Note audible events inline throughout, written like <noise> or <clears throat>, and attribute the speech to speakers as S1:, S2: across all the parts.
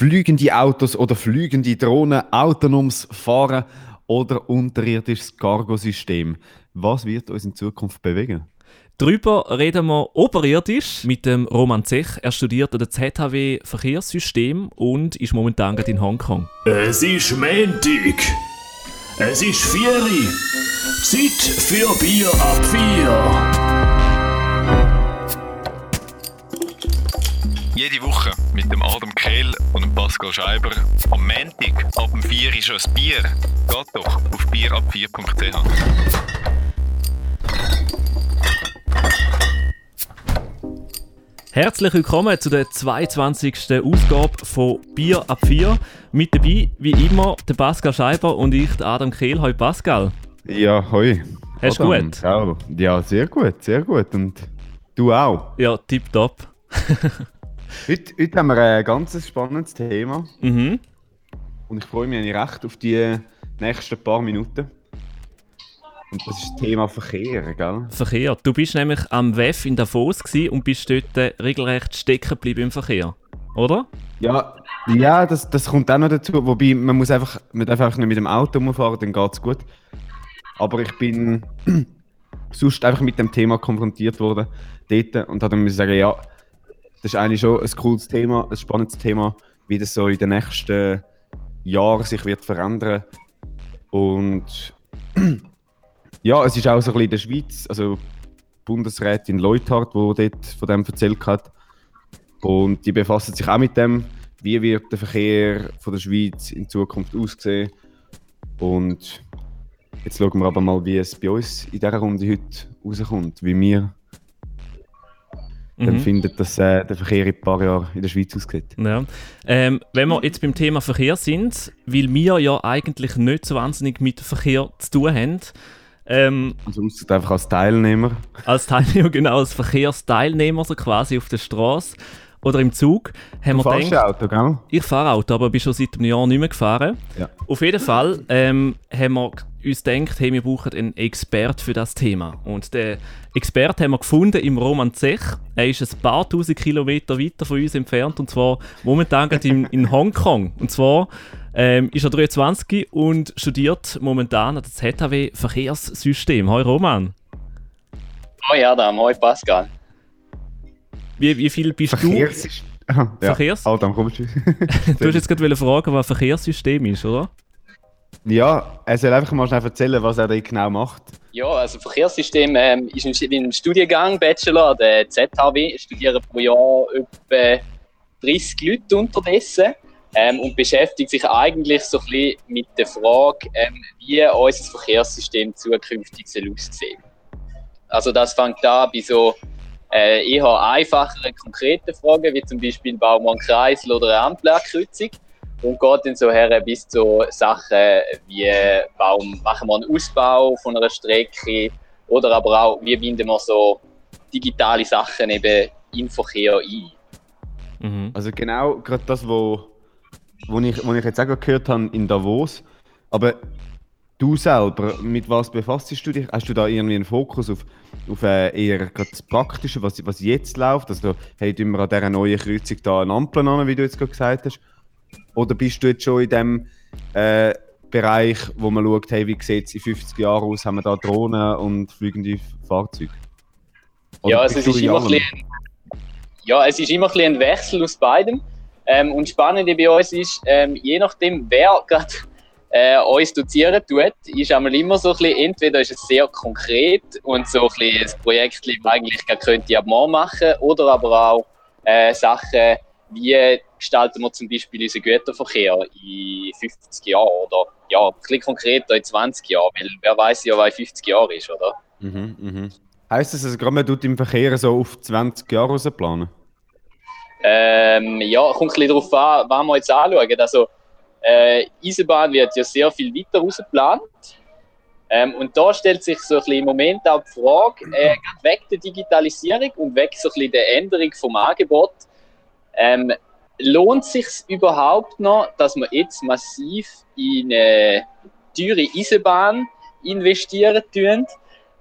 S1: fliegende Autos oder fliegende Drohnen, autonomes Fahren oder unterirdisches Cargo-System. Was wird uns in Zukunft bewegen?
S2: Darüber reden wir oberirdisch mit dem Roman Zech. Er studiert an der ZHW Verkehrssystem und ist momentan gerade in Hongkong.
S3: Es ist Montag. Es ist Vieri. Zeit für Bier ab vier.
S4: Jede Woche mit dem Adam Kehl und dem Pascal Scheiber. Am Montag ab dem 4 ist schon ein Bier. Geht doch auf bierab4.ch.
S2: Herzlich willkommen zu der 22. Ausgabe von Bier ab 4. Mit dabei, wie immer, der Pascal Scheiber und ich, der Adam Kehl. Hoi Pascal.
S1: Ja, hoi.
S2: Hast du gut?
S1: Ja, sehr gut, sehr gut. Und du auch.
S2: Ja, tipptopp. <laughs>
S1: Heute, heute haben wir ein ganz spannendes Thema.
S2: Mhm.
S1: Und ich freue mich eigentlich recht auf die nächsten paar Minuten. Und das ist das Thema Verkehr, gell?
S2: Verkehr. Du bist nämlich am WEF in Davos und bist dort äh, regelrecht stecken geblieben im Verkehr. Oder?
S1: Ja, ja das, das kommt auch noch dazu. Wobei, man muss einfach, man darf einfach nicht mit dem Auto rumfahren, dann geht es gut. Aber ich bin <clears throat> sonst einfach mit dem Thema konfrontiert worden dort und habe dann sagen, ja, das ist eigentlich schon ein cooles Thema, ein spannendes Thema, wie das so in den nächsten Jahren sich wird verändern. Und <clears throat> ja, es ist auch so ein bisschen in der Schweiz, also Bundesrätin Leuthardt, die dort von dem erzählt hat. Und die befassen sich auch mit dem, wie wird der Verkehr von der Schweiz in Zukunft aussehen. Und jetzt schauen wir aber mal, wie es bei uns in dieser Runde heute rauskommt, wie wir dann
S2: Mhm.
S1: finden, dass äh, der Verkehr in ein paar Jahren in der Schweiz aussieht.
S2: Ja. Ähm, wenn wir jetzt beim Thema Verkehr sind, weil wir ja eigentlich nicht so wahnsinnig mit Verkehr zu tun haben, ähm,
S1: ausser einfach als Teilnehmer.
S2: als Teilnehmer, <laughs> genau, als Verkehrsteilnehmer, so quasi auf der Straße oder im Zug, haben
S1: Du
S2: wir gedacht,
S1: Auto, gell?
S2: ich fahre Auto, aber bin schon seit einem Jahr nicht mehr gefahren.
S1: Ja.
S2: Auf jeden Fall ähm, haben wir uns gedacht, hey, wir brauchen einen Expert für das Thema. Und den Expert haben wir gefunden im Roman Zech. Er ist ein paar tausend Kilometer weiter von uns entfernt und zwar momentan gerade in, in Hongkong. Und zwar ähm, ist er 23 und studiert momentan an der ZHW Verkehrssystem. Hoi Roman.
S5: Hoi Adam, hoi Pascal.
S2: Wie, wie viel bist
S1: Verkehrs ist. Ah, ja.
S2: Verkehrs-
S1: Adam, komm
S2: du? <laughs> Du hast jetzt gerade fragen, was Verkehrssystem ist, oder?
S1: Ja, er soll einfach mal schnell erzählen, was er da genau macht.
S5: Ja, also Verkehrssystem ähm, ist in einem Studiengang, Bachelor, der ZHW, studieren pro Jahr etwa 30 Leute unterdessen ähm, und beschäftigt sich eigentlich so ein bisschen mit der Frage, ähm, wie unser Verkehrssystem zukünftig soll aussehen Also das fängt an bei so äh, eher einfacheren, konkreten Fragen, wie zum Beispiel bauen wir einen Kreisel oder eine Ampelkreuzung und geht dann so her bis zu Sachen wie warum machen wir einen Ausbau von einer Strecke oder aber auch wie binden wir so digitale Sachen eben in Verkehr ein.
S2: Mhm.
S1: Also genau gerade das, wo, wo, ich, wo ich jetzt auch gerade gehört habe in Davos. Aber du selber, mit was befasst du dich? Hast du da irgendwie einen Fokus auf, auf äh, eher das Praktische, was, was jetzt läuft? Also hey, tun wir an dieser neuen Kreuzung da eine Ampel an, wie du jetzt gerade gesagt hast? Oder bist du jetzt schon in dem äh, Bereich, wo man schaut, hey, wie sieht es in 50 Jahren aus? Haben wir da Drohnen und fliegende Fahrzeuge? Oder
S5: Ja, also es ist immer ein bisschen, ja, es ist immer ein, Wechsel aus beidem. Ähm, und das Spannende bei uns ist, ähm, je nachdem, wer gerade äh, uns dozieren tut, ist einmal immer so ein bisschen, entweder ist es sehr konkret und so ein, bisschen ein Projekt, das man eigentlich gar könnte ab morgen machen, oder aber auch äh, Sachen, wie gestalten wir zum Beispiel unseren Güterverkehr in 50 Jahren oder ja, ein bisschen konkreter in 20 Jahren, weil wer weiß ja, was in 50 Jahren ist, oder?
S1: Mhm, mhm. Heißt das, also man tut im Verkehr so auf 20 Jahre raus planen?
S5: Ähm, ja, kommt ein bisschen darauf an, was wir jetzt anschauen. Also, äh, Eisenbahn wird ja sehr viel weiter rausgeplant. Ähm, und da stellt sich so ein bisschen im Moment auch die Frage, äh, weg der Digitalisierung und weg so ein bisschen der Änderung vom Angebot, ähm, lohnt sich überhaupt noch, dass man jetzt massiv in eine teure Eisenbahn investieren tun,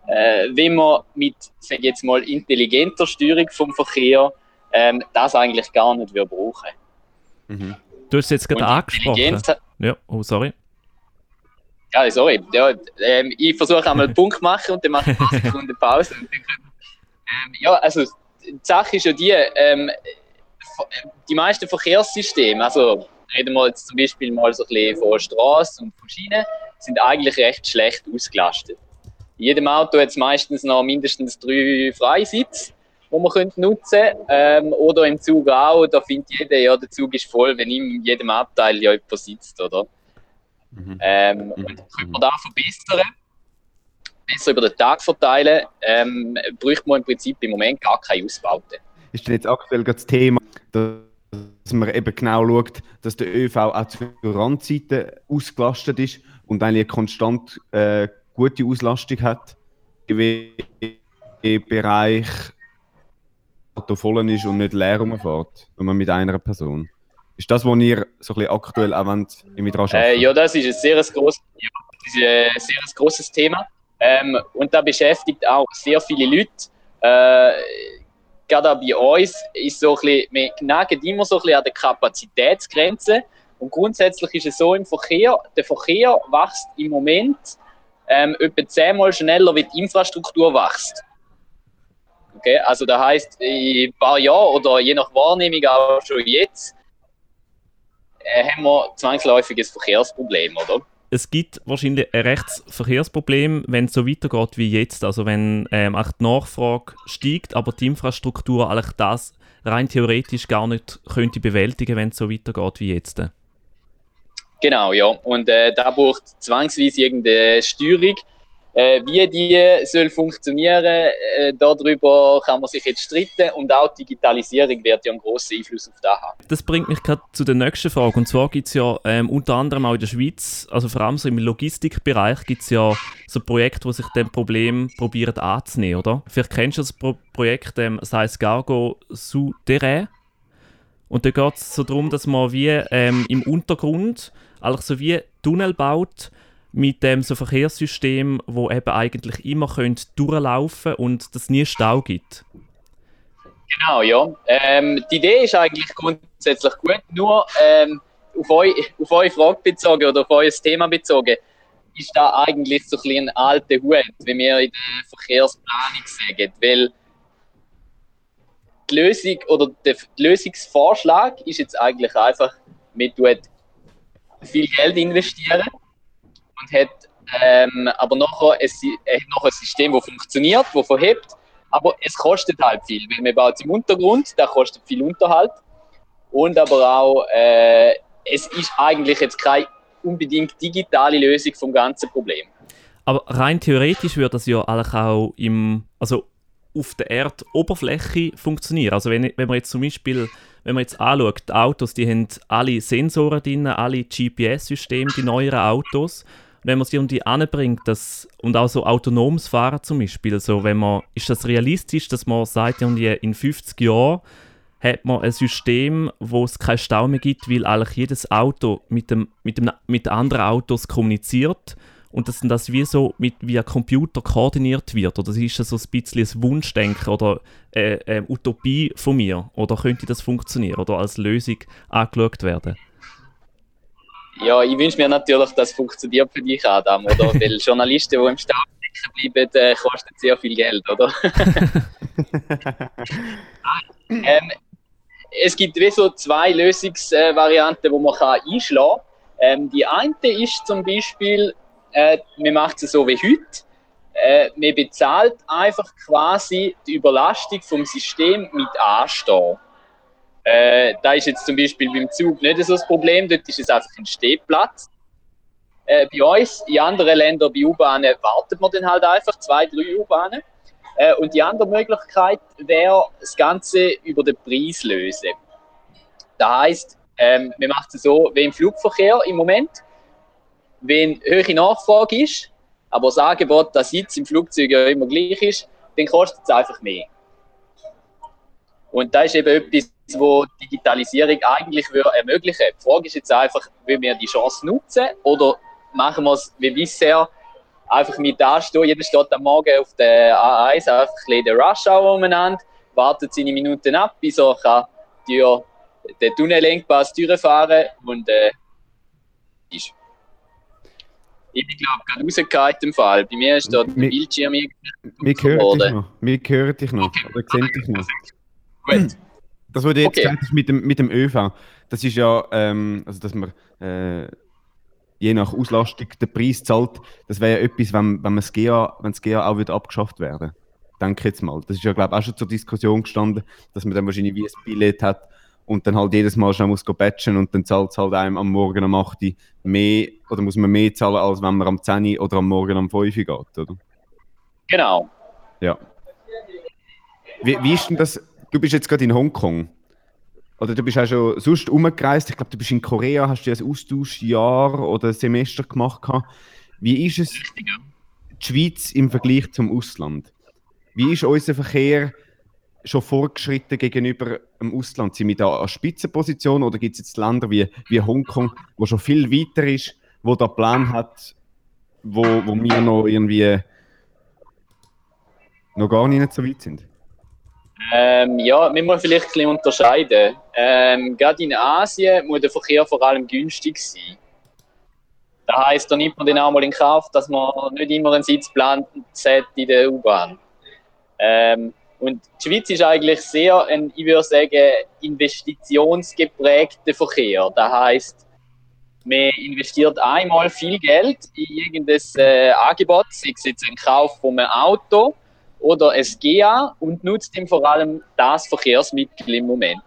S5: äh, wenn man mit, sag jetzt mal, intelligenter Steuerung vom Verkehr ähm, das eigentlich gar nicht wir brauchen.
S1: Mhm.
S2: Du hast jetzt gerade angesprochen. Ja, oh, sorry.
S5: Ja, sorry. Ja, ähm, ich versuche einmal einen Punkt zu machen und dann mache ich ein paar <laughs> Sekunden Pause. Ähm, ja, also die Sache ist ja die, ähm, die meisten Verkehrssysteme, also reden wir jetzt zum Beispiel mal so ein bisschen von Straßen und von Schienen, sind eigentlich recht schlecht ausgelastet. In jedem Auto hat es meistens noch mindestens drei Freisitze, die man könnte nutzen könnte. Ähm, oder im Zug auch, da findet jeder, ja, der Zug ist voll, wenn in jedem Abteil ja jemand sitzt, oder? Ähm, und könnte man da verbessern, besser über den Tag verteilen, ähm, bräuchte man im Prinzip im Moment gar keine Ausbauten.
S1: Ist denn jetzt aktuell das Thema, dass man eben genau schaut, dass der ÖV auch zu Randzeiten ausgelastet ist und eigentlich eine konstant äh, gute Auslastung hat, im Bereich Auto voll ist und nicht leer rumfährt, wenn man mit einer Person. Ist das, was ihr so ein bisschen aktuell auch wollt, mit dran
S5: Äh, ja, das ist ein sehr grosses, ja, ein sehr grosses Thema. Ähm, und da beschäftigt auch sehr viele Leute. Äh, gerade auch bei uns ist so ein bisschen, wir knacken immer so ein bisschen an der Kapazitätsgrenze. Und grundsätzlich ist es so im Verkehr, der Verkehr wächst im Moment ähm, etwa zehnmal schneller, wie die Infrastruktur wächst. Okay, also das heißt, in ein paar Jahren oder je nach Wahrnehmung auch schon jetzt, äh, haben wir zwangsläufiges Verkehrsproblem, oder?
S2: Es gibt wahrscheinlich ein rechtes Verkehrsproblem, wenn es so weitergeht wie jetzt. Also wenn ähm, auch die Nachfrage steigt, aber die Infrastruktur eigentlich das rein theoretisch gar nicht könnte bewältigen, wenn es so weitergeht wie jetzt.
S5: Genau, ja. Und äh, da braucht zwangsweise irgendeine Steuerung. Äh, wie die soll funktionieren, äh, darüber kann man sich jetzt streiten. Und auch die Digitalisierung wird ja einen grossen Einfluss auf das haben.
S2: Das bringt mich gerade zu der nächsten Frage. Und zwar gibt es ja ähm, unter anderem auch in der Schweiz, also vor allem so im Logistikbereich, gibt es ja so Projekte, die sich dem Problem probieren anzunehmen, oder? Vielleicht kennst du das Pro Projekt, ähm, das heisst Gargo Souterrain. Und da geht es so darum, dass man wie ähm, im Untergrund eigentlich so wie Tunnel baut mit dem so Verkehrssystem, wo eben eigentlich immer könnt durchlaufen und das nie Stau gibt.
S5: Genau, ja. Ähm, die Idee ist eigentlich grundsätzlich gut, nur ähm, auf, eu, auf eure Frage bezogen oder auf euer Thema bezogen, ist da eigentlich so ein, bisschen ein alter Hut, wie wir in der Verkehrsplanung sagen. Weil die Lösung oder der Lösungsvorschlag ist jetzt eigentlich einfach, man tut viel Geld investieren und hat ähm, aber nachher ein, äh, noch ein System, das funktioniert, das verhebt, aber es kostet halt viel, weil man baut es im Untergrund, da kostet viel Unterhalt und aber auch, äh, es ist eigentlich jetzt keine unbedingt digitale Lösung vom ganzen Problem.
S2: Aber rein theoretisch würde das ja auch im, also auf der Erdoberfläche funktionieren. Also wenn, wenn man jetzt zum Beispiel, wenn man jetzt anschaut, die Autos, die haben alle Sensoren drin, alle GPS-Systeme, die neueren Autos. Wenn man sie irgendwie anbringt, das, und auch so autonomes Fahren zum Beispiel, so wenn man, ist das realistisch, dass man sagt, in 50 Jahren hat man ein System, wo es keinen Stau mehr gibt, weil eigentlich jedes Auto mit, dem, mit, dem, mit anderen Autos kommuniziert und dass das wie so mit, via Computer koordiniert wird? Oder ist das so ein bisschen ein Wunschdenken oder äh, äh, Utopie von mir? Oder könnte das funktionieren oder als Lösung angeschaut werden?
S5: Ja, ich wünsche mir natürlich, dass es funktioniert für dich, Adam, oder? <laughs> Weil Journalisten, die im Stau stecken bleiben, äh, kosten sehr viel Geld, oder? <laughs> ähm, es gibt wie so zwei Lösungsvarianten, die man kann einschlagen kann. Ähm, die eine ist zum Beispiel, äh, man macht es so wie heute. Äh, man bezahlt einfach quasi die Überlastung vom System mit Anstehen. Äh, da ist jetzt zum Beispiel beim Zug nicht so das Problem, dort ist es einfach ein Stehplatz. Äh, bei uns, in anderen Ländern, bei U-Bahnen, wartet man dann halt einfach zwei, drei U-Bahnen. Äh, und die andere Möglichkeit wäre, das Ganze über den Preis lösen. Das heisst, ähm, man macht es so wie im Flugverkehr im Moment. Wenn hohe Nachfrage ist, aber das Angebot, das Sitz im Flugzeug ja immer gleich ist, dann kostet es einfach mehr. Und das ist eben etwas, wo Digitalisierung eigentlich würde ermöglichen würde. Die Frage ist jetzt einfach, wollen wir die Chance nutzen oder machen wir es wie bisher einfach mit anstehen. Jeder steht am Morgen auf der A1 einfach ein bisschen den Rush Hour umeinander, wartet seine Minuten ab, bis er kann die Tür den Tunnelengpass durchfahren und äh, ist. Ich glaube gerade rausgekommen im Fall. Bei mir ist dort der Bildschirm irgendwie
S1: Wir hören dich noch. Wir hören dich noch.
S5: Okay.
S1: Oder sehen dich noch.
S5: Gut.
S1: Das, was du jetzt
S5: Okay.
S1: gesagt hast mit dem, mit dem ÖV, das ist ja, ähm, also dass man äh, je nach Auslastung den Preis zahlt, das wäre ja etwas, wenn, wenn man das GA, wenn das GA auch wieder abgeschafft werden. Denke jetzt mal. Das ist ja, glaube ich, auch schon zur Diskussion gestanden, dass man dann wahrscheinlich wie ein Billett hat und dann halt jedes Mal schnell muss batchen und dann zahlt es halt einem am Morgen um 8 Uhr mehr, oder muss man mehr zahlen, als wenn man am 10 Uhr oder am Morgen um 5 Uhr geht, oder?
S5: Genau.
S1: Ja. Wie, wie ist denn das? Du bist jetzt gerade in Hongkong. Oder du bist auch schon sonst umgereist. Ich glaube, du bist in Korea, hast du ein Austauschjahr oder ein Semester gemacht. Wie ist es die Schweiz im Vergleich zum Ausland? Wie ist unser Verkehr schon fortgeschritten gegenüber dem Ausland? Sind wir da an Spitzenposition oder gibt es jetzt Länder wie, wie Hongkong, wo schon viel weiter ist, wo da Plan hat, wo, wo wir noch irgendwie noch gar nicht so weit sind?
S5: Ähm, ja, wir müssen vielleicht ein bisschen unterscheiden. Ähm, gerade in Asien muss der Verkehr vor allem günstig sein. Das heisst, da nimmt man dann auch mal in Kauf, dass man nicht immer einen Sitzplan hat in der U-Bahn. Ähm, und die Schweiz ist eigentlich sehr ein, ich würde sagen, investitionsgeprägter Verkehr. Das heisst, man investiert einmal viel Geld in irgendein äh, Angebot, sei es jetzt ein Kauf von einem Auto oder ein GA und nutzt ihm vor allem das Verkehrsmittel im Moment.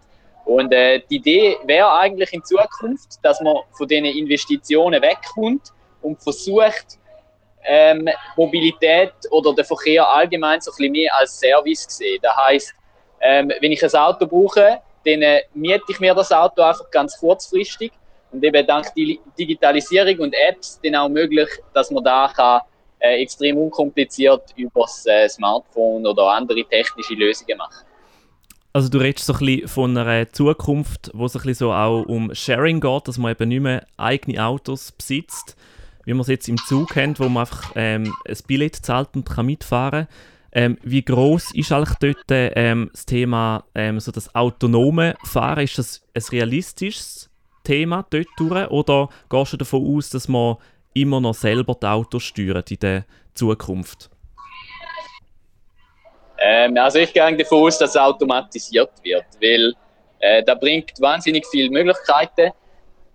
S5: Und äh, die Idee wäre eigentlich in Zukunft, dass man von diesen Investitionen wegkommt und versucht, ähm, Mobilität oder den Verkehr allgemein so ein bisschen mehr als Service zu sehen. Das heisst, ähm, wenn ich ein Auto brauche, dann äh, miete ich mir das Auto einfach ganz kurzfristig und eben dank Di- Digitalisierung und Apps dann auch möglich, dass man da kann, äh, extrem unkompliziert über das äh, Smartphone oder andere technische Lösungen machen.
S2: Also du redest so ein bisschen von einer Zukunft, wo es ein bisschen so auch um Sharing geht, dass man eben nicht mehr eigene Autos besitzt, wie man es jetzt im Zug kennt, wo man einfach ähm, ein Billett zahlt und kann mitfahren ähm, Wie groß ist eigentlich dort ähm, das Thema, ähm, so das autonome Fahren? Ist das ein realistisches Thema dort durch, oder gehst du davon aus, dass man immer noch selber die Autos steuert in der Zukunft?
S5: Ähm, also ich gehe davon aus, dass es automatisiert wird, weil äh, da bringt wahnsinnig viele Möglichkeiten,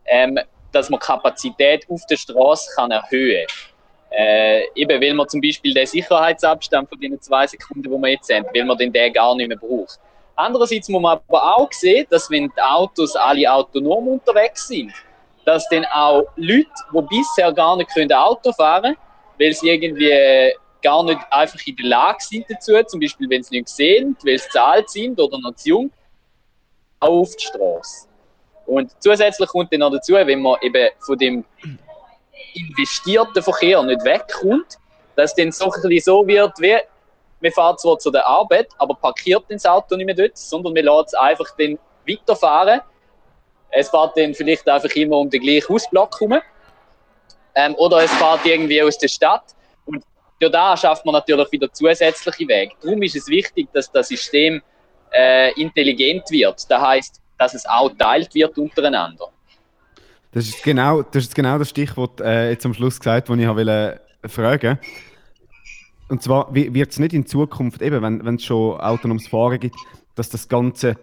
S5: ähm, dass man Kapazität auf der Straße kann erhöhen äh, eben weil man zum Beispiel den Sicherheitsabstand von den zwei Sekunden, wo wir jetzt haben, weil man den, den gar nicht mehr braucht. Andererseits muss man aber auch sehen, dass wenn die Autos alle autonom unterwegs sind, dass dann auch Leute, die bisher gar nicht Auto fahren können, weil sie irgendwie gar nicht einfach in der Lage sind dazu, zum Beispiel wenn sie nicht sehen, weil sie zu alt sind oder noch zu jung, auch auf die Straße. Und zusätzlich kommt dann noch dazu, wenn man eben von dem investierten Verkehr nicht wegkommt, dass dann so ein so wird, wie man fährt zwar zu der Arbeit, aber parkiert das Auto nicht mehr dort, sondern man lässt es einfach dann weiterfahren. Es fährt dann vielleicht einfach immer um den gleichen Hausblock herum. Ähm, oder es fährt irgendwie aus der Stadt. Und durch da schafft man natürlich wieder zusätzliche Wege. Darum ist es wichtig, dass das System äh, intelligent wird. Das heißt, dass es auch teilt wird untereinander.
S1: Das ist genau das, ist genau das Stichwort äh, jetzt am Schluss gesagt, das ich wollte fragen. Und zwar wi- wird es nicht in Zukunft, eben, wenn es schon autonomes Fahren gibt, dass das Ganze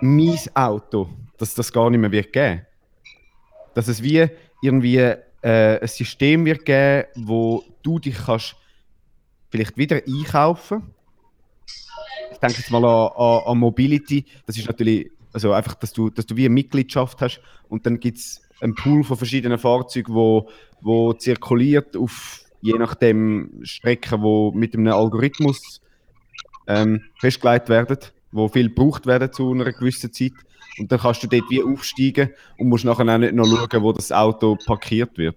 S1: mein Auto, dass das gar nicht mehr wird geben. Dass es wie irgendwie äh, ein System wird geben, wo du dich kannst vielleicht wieder einkaufen. Ich denke jetzt mal an, an, an Mobility. Das ist natürlich also einfach, dass du, dass du wie eine Mitgliedschaft hast und dann gibt es einen Pool von verschiedenen Fahrzeugen, wo, wo zirkuliert auf je nachdem Strecken, wo mit einem Algorithmus ähm, festgelegt werden, wo viel gebraucht werden zu einer gewissen Zeit. Und dann kannst du dort wie aufsteigen und musst nachher auch nicht noch schauen, wo das Auto parkiert wird.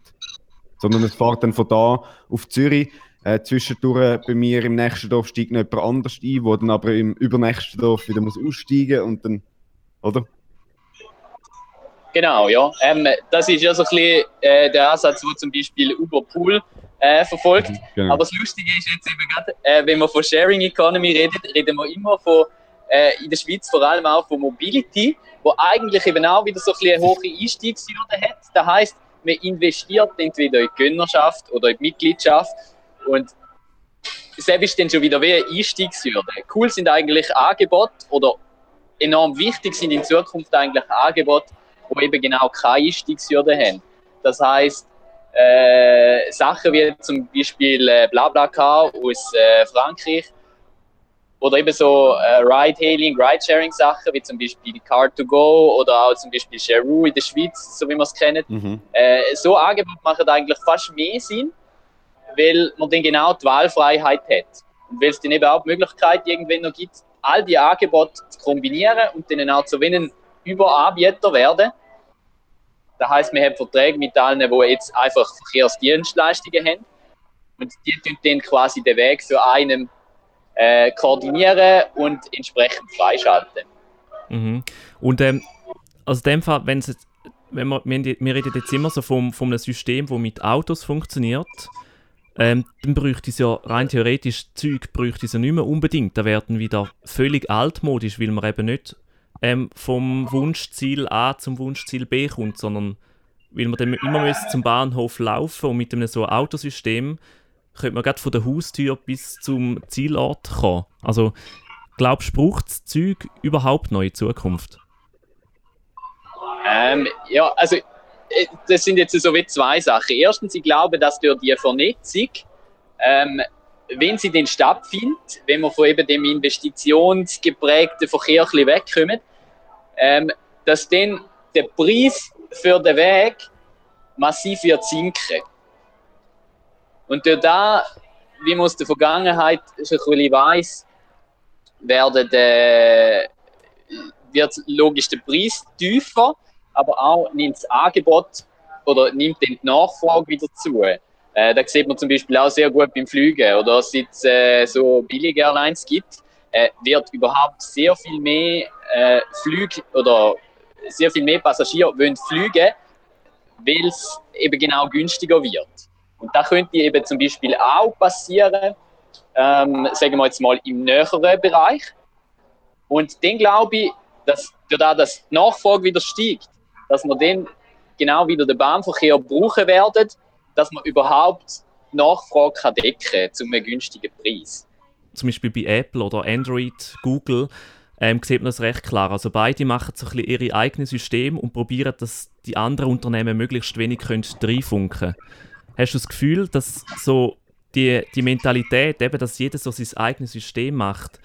S1: Sondern es fährt dann von da auf Zürich. Äh, zwischendurch bei mir im nächsten Dorf steigt noch jemand anders ein, wo dann aber im übernächsten Dorf wieder muss aussteigen und dann, oder?
S5: Genau, ja. Ähm, das ist ja so ein bisschen äh, der Ansatz, den zum Beispiel Uber Pool äh, verfolgt.
S1: Genau.
S5: Aber das Lustige ist jetzt eben gerade, äh, wenn man von Sharing Economy redet, reden wir immer von äh, in der Schweiz vor allem auch von Mobility, wo eigentlich eben auch wieder so ein eine hohe Einstiegshürde hat. Das heißt, man investiert entweder in die Gönnerschaft oder in die Mitgliedschaft und selbst ist dann schon wieder wie eine Einstiegshürde. Cool sind eigentlich Angebote oder enorm wichtig sind in Zukunft eigentlich Angebote, die eben genau keine Einstiegshürde haben. Das heißt, äh, Sachen wie zum Beispiel äh, BlaBlaCar aus äh, Frankreich oder eben so äh, Ride-Hailing, Ride-Sharing-Sachen wie zum Beispiel Car2Go oder auch zum Beispiel Sharoo in der Schweiz, so wie man es kennt.
S1: Mhm.
S5: Äh, so Angebote machen eigentlich fast mehr Sinn, weil man dann genau die Wahlfreiheit hat. Und weil es dann eben auch die Möglichkeit irgendwann noch gibt, all die Angebote zu kombinieren und dann auch zu einen Überanbieter werden. Das heißt, wir haben Verträge mit allen, die jetzt einfach Verkehrsdienstleistungen haben. Und die tun dann quasi den Weg für einen äh, koordinieren und entsprechend freischalten.
S2: Mhm. Und ähm, also in dem Fall, wenn es wenn wir, wir, wir reden jetzt immer so vom, von einem System, das mit Autos funktioniert, ähm, dann bräuchte es ja rein theoretisch Zeug bräuchte es ja nicht mehr unbedingt. Da werden wieder völlig altmodisch, weil man eben nicht ähm, vom Wunschziel A zum Wunschziel B kommt, sondern weil man dann immer müsste zum Bahnhof laufen und mit einem so Autosystem könnte man gerade von der Haustür bis zum Zielort kommen. Also glaubst du, braucht das Zeug überhaupt noch in Zukunft?
S5: Ähm, ja, also äh, das sind jetzt so wie zwei Sachen. Erstens, ich glaube, dass durch die Vernetzung, ähm, wenn sie denn stattfindet, wenn wir von eben dem investitionsgeprägten Verkehr ein bisschen wegkommen, ähm, dass dann der Preis für den Weg massiv wird sinken. Und durch da, wie man aus der Vergangenheit schon ein bisschen weiss, werden der, wird logisch der Preis tiefer, aber auch nimmt das Angebot oder nimmt die Nachfrage wieder zu. Äh, da sieht man zum Beispiel auch sehr gut beim Fliegen oder seit es äh, so billige Airlines gibt, äh, wird überhaupt sehr viel mehr äh, Flüge oder sehr viel mehr Passagiere wollen fliegen, weil es eben genau günstiger wird. Und da könnte eben zum Beispiel auch passieren, ähm, sagen wir jetzt mal im näheren Bereich. Und dann glaube ich, dass dadurch, dass die Nachfrage wieder steigt, dass wir dann genau wieder den Bahnverkehr brauchen werden, dass man überhaupt die Nachfrage kann decken kann zu einem günstigen Preis.
S2: Zum Beispiel bei Apple oder Android, Google, ähm, sieht man das recht klar. Also beide machen so ein bisschen ihre eigenen Systeme und probieren, dass die anderen Unternehmen möglichst wenig reinfunken können. Hast du das Gefühl, dass so die, die Mentalität, eben, dass jeder so sein eigenes System macht,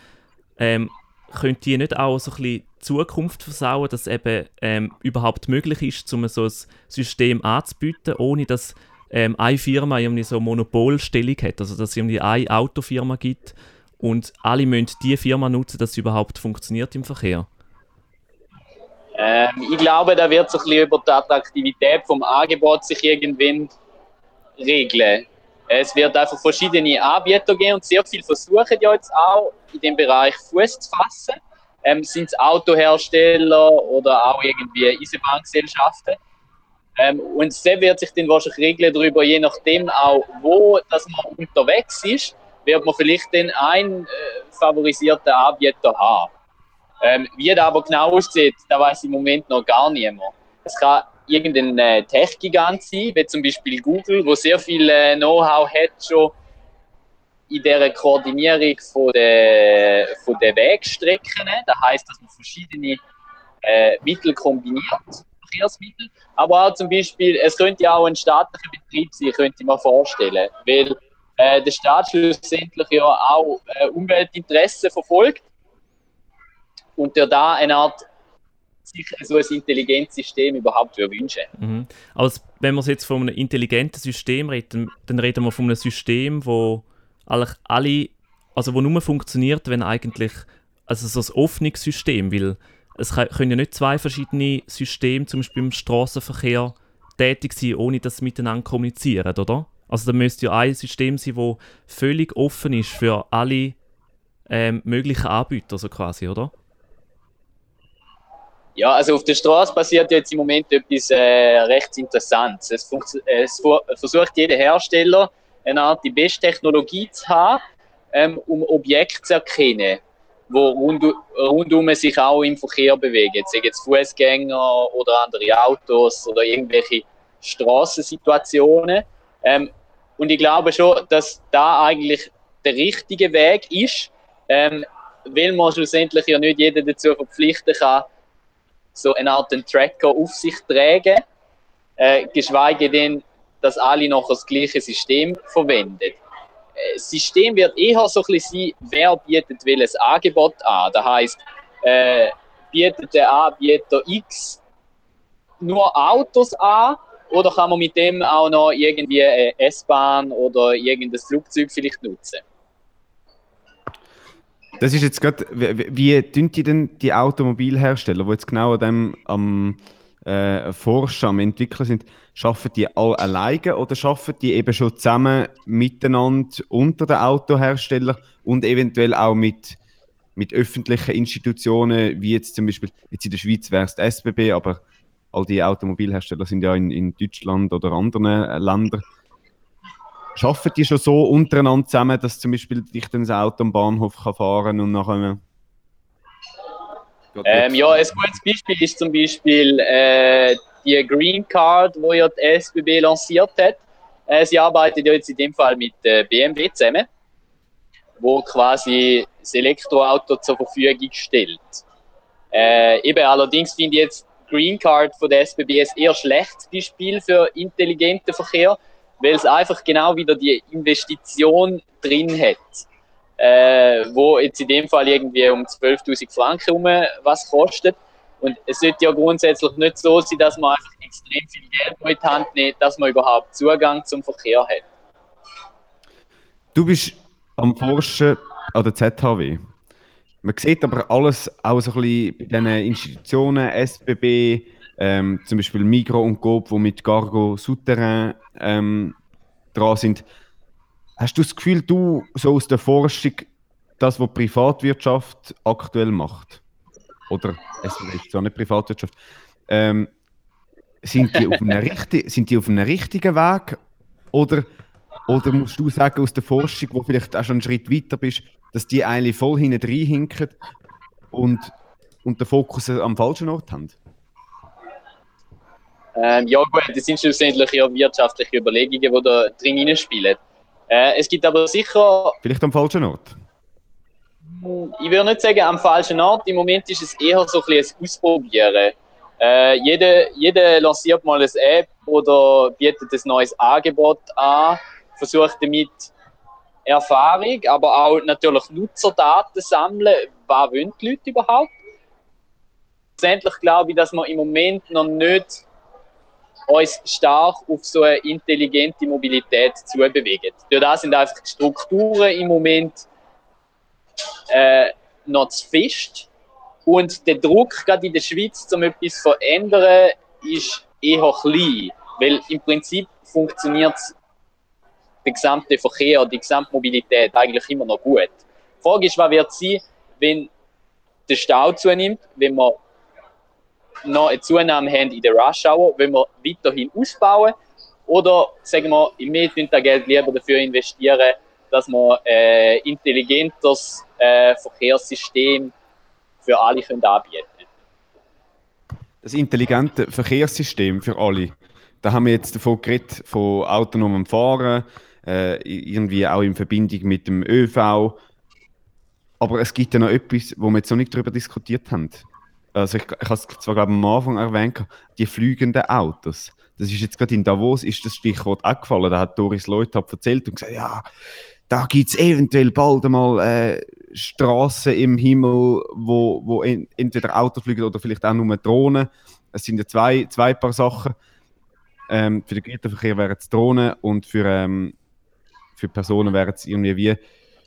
S2: ähm, könnte die nicht auch so ein bisschen Zukunft versauen, dass eben ähm, überhaupt möglich ist, um so ein System anzubieten, ohne dass ähm, eine Firma irgendwie so eine Monopolstellung hat, also dass es irgendwie eine Autofirma gibt und alle müssen diese Firma nutzen, dass sie überhaupt funktioniert im Verkehr?
S5: Ähm, ich glaube, da wird sich über die Attraktivität vom Angebot sich irgendwann regeln. Es wird einfach verschiedene Anbieter geben und sehr viele versuchen ja jetzt auch in dem Bereich Fuß zu fassen. Ähm, sind es Autohersteller oder auch irgendwie Eisenbahngesellschaften. Ähm, und es wird sich dann wahrscheinlich regeln darüber, je nachdem auch, wo dass man unterwegs ist, wird man vielleicht dann einen äh, favorisierten Anbieter haben. Ähm, wie das aber genau aussieht, da weiß im Moment noch gar niemand. Es kann irgendein äh, Tech-Gigant sein, wie zum Beispiel Google, wo sehr viel äh, Know-how hat schon in der Koordinierung von der, von der Wegstrecken. Das heißt, dass man verschiedene äh, Mittel kombiniert, Verkehrsmittel. Aber auch zum Beispiel, es könnte auch ein staatlicher Betrieb sein, könnte man vorstellen, weil äh, der Staat schlussendlich ja auch äh, Umweltinteressen verfolgt und der da eine Art sich so ein intelligentes System überhaupt wünschen.
S2: Mhm. Also wenn wir jetzt von einem intelligenten System reden, dann reden wir von einem System, wo eigentlich alle, also wo nur funktioniert, wenn eigentlich, also so ein offenes System, weil es können ja nicht zwei verschiedene Systeme, zum Beispiel im Straßenverkehr, tätig sein, ohne dass sie miteinander kommunizieren, oder? Also da müsste ja ein System sein, das völlig offen ist für alle ähm, möglichen Anbieter, so quasi, oder?
S5: Ja, also auf der Straße passiert jetzt im Moment etwas äh, recht Interessantes. Es, es versucht jeder Hersteller, eine Art die beste Technologie zu haben, ähm, um Objekte zu erkennen. wo rund, rundum sich auch im Verkehr bewegen. Sei jetzt Fußgänger oder andere Autos oder irgendwelche Straßensituationen. Ähm, und ich glaube schon, dass da eigentlich der richtige Weg ist, ähm, weil man schlussendlich ja nicht jeder dazu verpflichten kann, so eine Art Tracker auf sich tragen, äh, geschweige denn, dass alle noch das gleiche System verwenden. Äh, das System wird eher so ein bisschen sein, wer bietet welches Angebot an. Das heißt, äh, bietet der Anbieter X nur Autos an oder kann man mit dem auch noch irgendwie eine S-Bahn oder irgendein Flugzeug vielleicht nutzen?
S1: Das ist jetzt gerade, wie, tun die denn die Automobilhersteller, die jetzt genau an dem am äh, Forschen, am Entwickeln sind, schaffen die alle alleine oder schaffen die eben schon zusammen miteinander unter den Autoherstellern und eventuell auch mit, mit öffentlichen Institutionen, wie jetzt zum Beispiel, jetzt in der Schweiz wäre es die SBB, aber all die Automobilhersteller sind ja in, in Deutschland oder anderen Ländern. Schaffen die schon so untereinander zusammen, dass zum Beispiel ich dann das Auto am Bahnhof kann fahren und nachher.
S5: Ähm, ja, ein gutes Beispiel ist zum Beispiel äh, die Green Card, die ja die SBB lanciert hat. Äh, sie arbeitet ja jetzt in dem Fall mit äh, BMW zusammen, wo quasi das Elektroauto zur Verfügung stellt. Äh, eben allerdings finde ich jetzt Green Card von der SBB ein eher schlechtes Beispiel für intelligenten Verkehr, weil es einfach genau wieder die Investition drin hat. Äh, wo jetzt in dem Fall irgendwie um 12.000 Franken rum was kostet. Und es sollte ja grundsätzlich nicht so sein, dass man einfach extrem viel Geld in die Hand nimmt, dass man überhaupt Zugang zum Verkehr hat.
S1: Du bist am Forschen an der ZHW. Man sieht aber alles auch so ein bisschen bei diesen Institutionen, SBB, ähm, zum Beispiel Migro und Coop, die mit Cargo Souterrain ähm, dran sind. Hast du das Gefühl, du so aus der Forschung, das, was Privatwirtschaft aktuell macht, oder es ist zwar nicht Privatwirtschaft, ähm, sind, die auf einem <laughs> sind die auf einem richtigen Weg? Oder, oder musst du sagen, aus der Forschung, wo vielleicht auch schon einen Schritt weiter bist, dass die eigentlich voll hinten hinken und, und den Fokus am falschen Ort haben?
S5: Ähm, ja gut, das sind schlussendlich ja wirtschaftliche Überlegungen, die da drin spielen. Äh, es gibt aber sicher...
S1: Vielleicht am falschen Ort?
S5: Ich würde nicht sagen am falschen Ort. Im Moment ist es eher so ein, bisschen ein Ausprobieren. Äh, jeder, jeder lanciert mal eine App oder bietet ein neues Angebot an, versucht damit Erfahrung, aber auch natürlich Nutzerdaten sammeln. Was wollen die Leute überhaupt? Letztendlich glaube ich, dass wir im Moment noch nicht uns stark auf so eine intelligente Mobilität zubewegen. Durch das sind einfach die Strukturen im Moment äh, noch zu fest. Und der Druck gerade in der Schweiz, um etwas zu verändern, ist eher klein. Weil im Prinzip funktioniert der gesamte Verkehr, die gesamte Mobilität eigentlich immer noch gut. Die Frage ist, was wird sein, wenn der Stau zunimmt, wenn wir noch eine Zunahme haben in der Rush Hour, wenn wir weiterhin ausbauen oder sagen wir, wir das Geld lieber dafür investieren, dass wir ein äh, intelligentes äh, Verkehrssystem für alle können anbieten
S1: Das intelligente Verkehrssystem für alle, da haben wir jetzt davon geredet, von autonomem Fahren, äh, irgendwie auch in Verbindung mit dem ÖV. Aber es gibt ja noch etwas, wo wir jetzt noch nicht darüber diskutiert haben. Also ich, ich habe es zwar glaube am Anfang erwähnt, die fliegenden Autos. Das ist jetzt gerade in Davos, ist das Stichwort auch gefallen. Da hat Doris Leuthab erzählt und gesagt, ja, da gibt es eventuell bald einmal äh, Straßen im Himmel, wo, wo entweder Autos fliegen oder vielleicht auch nur Drohnen. Es sind ja zwei, zwei Paar Sachen. Ähm, für den Güterverkehr wären es Drohnen und für, ähm, für Personen wären es irgendwie wie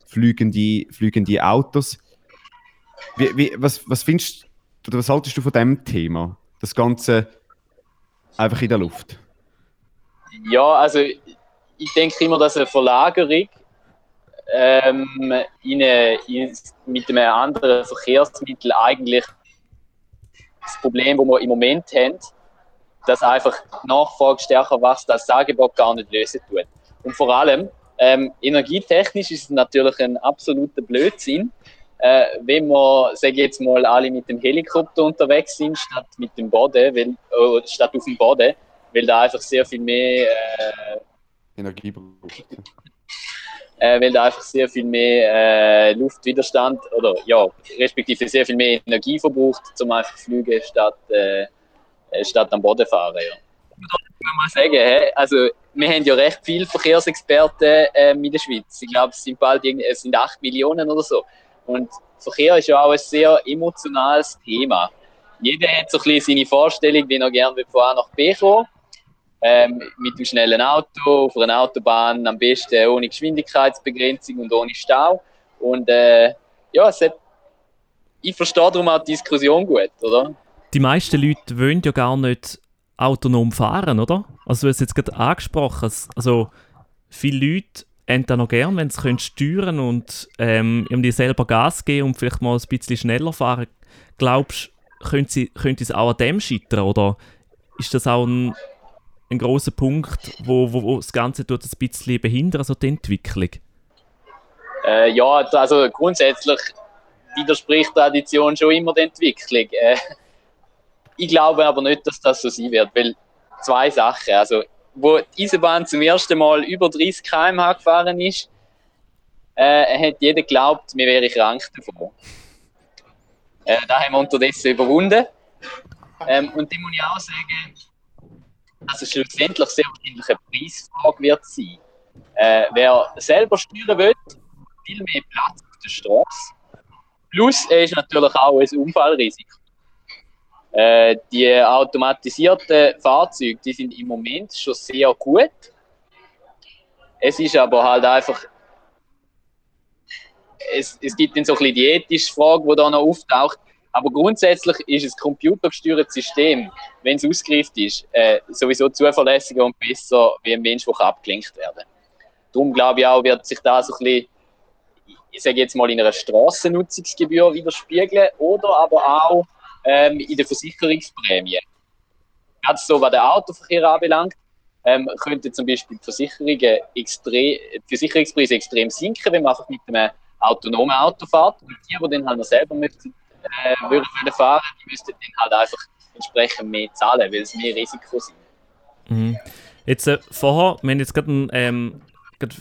S1: fliegende, fliegende Autos. Wie, wie, was, was findest oder was haltest du von dem Thema? Das Ganze einfach in der Luft?
S5: Ja, also ich denke immer, dass eine Verlagerung ähm, in eine, in, mit einem anderen Verkehrsmittel eigentlich das Problem, das wir im Moment haben, dass einfach die Nachfrage stärker wächst, das Angebot gar nicht lösen tut. Und vor allem, ähm, energietechnisch ist es natürlich ein absoluter Blödsinn, äh, wenn wir, sage ich jetzt mal, alle mit dem Helikopter unterwegs sind, statt mit dem Boden, weil, äh, statt auf dem Boden, weil da einfach sehr viel mehr äh,
S1: Energie braucht.
S5: äh, weil da einfach sehr viel mehr äh, Luftwiderstand oder ja, respektive sehr viel mehr Energie verbraucht, zum einfach fliegen statt, äh, äh, statt am Boden fahren. Ja. Da muss man mal sagen, also wir haben ja recht viele Verkehrsexperten ähm, in der Schweiz. Ich glaube, es sind bald es sind 8 Millionen oder so. Und Verkehr ist ja auch ein sehr emotionales Thema. Jeder hat so ein bisschen seine Vorstellung, wie er gerne von A nach B kommen ähm, mit einem schnellen Auto, auf einer Autobahn, am besten ohne Geschwindigkeitsbegrenzung und ohne Stau. Und äh, ja, hat, ich verstehe darum auch die Diskussion gut, oder?
S2: Die meisten Leute wollen ja gar nicht autonom fahren, oder? Also du hast jetzt gerade angesprochen, es- also viele Leute das noch gern, wenn sie steuern und ähm, irgendwie selber Gas geben und vielleicht mal ein bisschen schneller fahren. Glaubst du, könnte könnte es auch an dem scheitern, oder ist das auch ein, ein großer Punkt, wo, wo, wo das Ganze tut ein bisschen behindern, so die Entwicklung?
S5: Äh, ja, also grundsätzlich widerspricht Tradition schon immer der Entwicklung. Äh, ich glaube aber nicht, dass das so sein wird, weil zwei Sachen. Also, wo die Eisenbahn zum ersten Mal über 30 km/h gefahren ist, äh, hat jeder geglaubt, wir wären krank davon. Äh, da haben wir unterdessen überwunden. Ähm, und die muss ich auch sagen, dass es schlussendlich sehr wahrscheinlich eine Preisfrage wird sein. Äh, wer selber steuern will, viel mehr Platz auf der Straße. Plus, er ist natürlich auch ein Unfallrisiko. Äh, die automatisierten Fahrzeuge, die sind im Moment schon sehr gut. Es ist aber halt einfach, es, es gibt dann so ein bisschen die ethische Frage, die da noch auftaucht. Aber grundsätzlich ist ein computergesteuertes System, wenn es ausgereift ist, äh, sowieso zuverlässiger und besser wie ein Mensch, der abgelenkt werden kann. Darum glaube ich auch, wird sich da so ein bisschen ich sage jetzt mal, in einer Strassennutzungsgebühr widerspiegeln oder aber auch ähm, in der Versicherungsprämie. Gerade so, was den Autoverkehr anbelangt, ähm, könnte zum Beispiel die, Versicherungen die Versicherungspreise extrem sinken, wenn man einfach mit einem autonomen Auto fährt. Und die, die dann halt noch selber möchten, äh, würden fahren, die müssten dann halt einfach entsprechend mehr zahlen, weil es mehr Risiko sind.
S2: Mhm. Jetzt äh, vorher, wir haben jetzt gerade einen, ähm,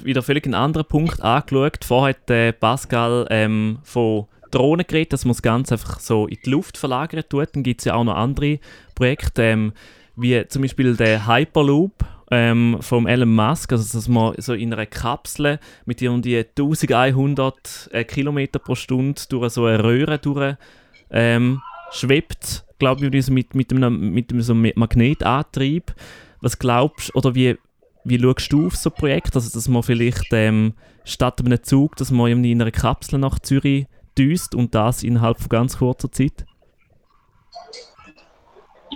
S2: wieder völlig einen anderen Punkt angeschaut. Vorher hat äh, Pascal ähm, von Drohnen geredet, dass man das Ganze einfach so in die Luft verlagern tut. Dann gibt es ja auch noch andere Projekte, ähm, wie zum Beispiel der Hyperloop ähm, vom Elon Musk, also dass man so in einer Kapsel mit irgendwie 1100 äh, pro Stunde durch so eine Röhre durch ähm, schwebt, glaube ich, mit, mit einem, mit einem so Magnetantrieb. Was glaubst du, oder wie, wie schaust du auf so ein Projekt? Also, dass man vielleicht ähm, statt einem Zug, dass man in einer Kapsel nach Zürich düst und das innerhalb von ganz kurzer Zeit?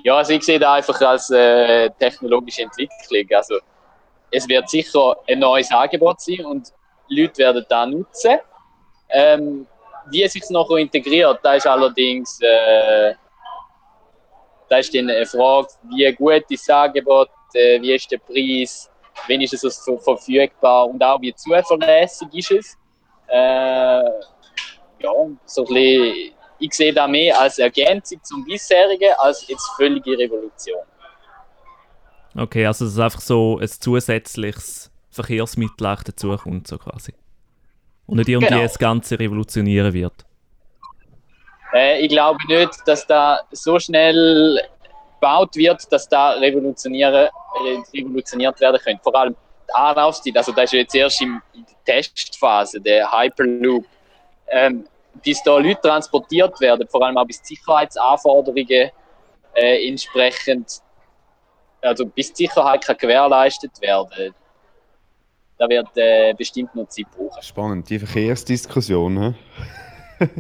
S5: Ja, also ich sehe da einfach als äh, technologische Entwicklung. Also es wird sicher ein neues Angebot sein und Leute werden da nutzen. Ähm, wie es sich nachher integriert, da ist allerdings äh, da ist dann eine Frage, wie gut ist das Angebot, äh, wie ist der Preis, wann ist es verfügbar und auch wie zuverlässig ist es. Äh, ja, so ein bisschen, ich sehe da mehr als Ergänzung zum bisherigen als jetzt völlige Revolution.
S2: Okay, also es einfach so ein zusätzliches Verkehrsmittel auch dazukommt, so quasi. Und nicht irgendwie
S5: Genau.
S2: das Ganze revolutionieren wird.
S5: Äh, ich glaube nicht, dass da so schnell gebaut wird, dass da revolutionieren, re- revolutioniert werden könnte. Vor allem die Anlaufzeit, also da ist jetzt erst in der Testphase, der Hyperloop, ähm, bis da Leute transportiert werden, vor allem auch bis die Sicherheitsanforderungen äh, entsprechend, also bis die Sicherheit kann gewährleistet werden. Da wird äh, bestimmt noch Zeit brauchen.
S1: Spannend, die Verkehrsdiskussion. <laughs>